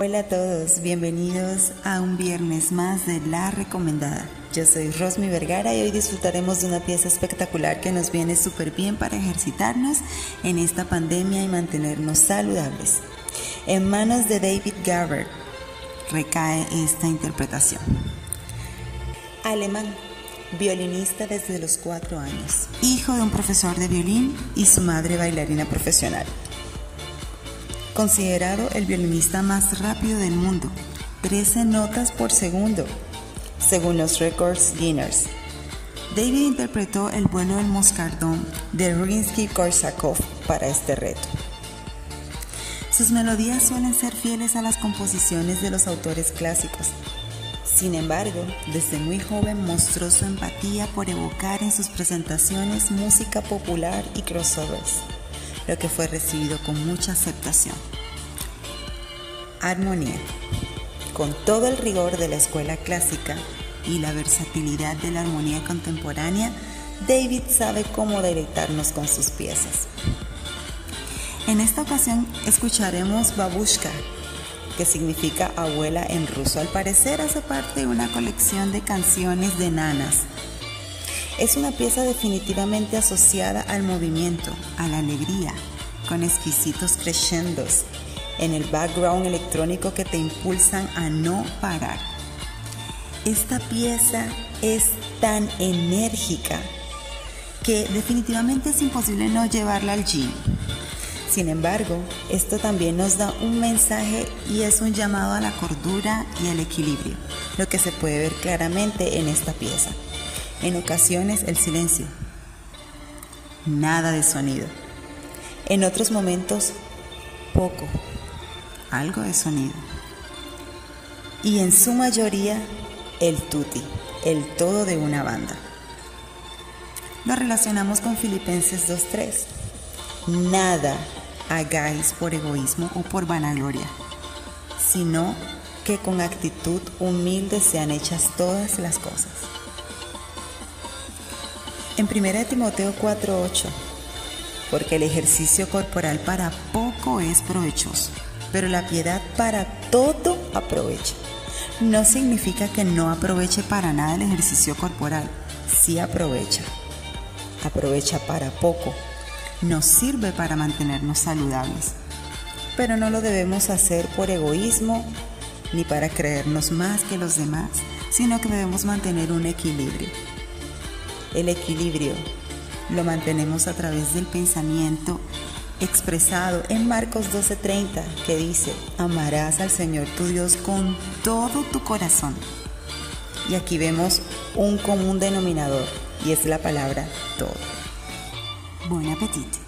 Hola a todos, bienvenidos a un viernes más de La Recomendada. Yo soy Rosmi Vergara y hoy disfrutaremos de una pieza espectacular que nos viene súper bien para ejercitarnos en esta pandemia y mantenernos saludables. En manos de David Garber recae esta interpretación. Alemán, violinista desde los cuatro años, hijo de un profesor de violín y su madre bailarina profesional considerado el violinista más rápido del mundo, 13 notas por segundo, según los Records Guinness. David interpretó el vuelo del moscardón de Rinsky-Korsakov para este reto. Sus melodías suelen ser fieles a las composiciones de los autores clásicos. Sin embargo, desde muy joven mostró su empatía por evocar en sus presentaciones música popular y crossovers lo que fue recibido con mucha aceptación. Armonía. Con todo el rigor de la escuela clásica y la versatilidad de la armonía contemporánea, David sabe cómo deleitarnos con sus piezas. En esta ocasión escucharemos Babushka, que significa abuela en ruso. Al parecer hace parte de una colección de canciones de nanas es una pieza definitivamente asociada al movimiento, a la alegría, con exquisitos crescendos en el background electrónico que te impulsan a no parar. Esta pieza es tan enérgica que definitivamente es imposible no llevarla al gym. Sin embargo, esto también nos da un mensaje y es un llamado a la cordura y al equilibrio, lo que se puede ver claramente en esta pieza en ocasiones el silencio, nada de sonido, en otros momentos poco, algo de sonido, y en su mayoría el tutti, el todo de una banda. Lo relacionamos con Filipenses 2.3. Nada hagáis por egoísmo o por vanagloria, sino que con actitud humilde sean hechas todas las cosas. En 1 Timoteo 4:8, porque el ejercicio corporal para poco es provechoso, pero la piedad para todo aprovecha. No significa que no aproveche para nada el ejercicio corporal, sí aprovecha. Aprovecha para poco, nos sirve para mantenernos saludables, pero no lo debemos hacer por egoísmo ni para creernos más que los demás, sino que debemos mantener un equilibrio el equilibrio lo mantenemos a través del pensamiento expresado en Marcos 12:30 que dice, amarás al Señor tu Dios con todo tu corazón. Y aquí vemos un común denominador y es la palabra todo. Buen apetito.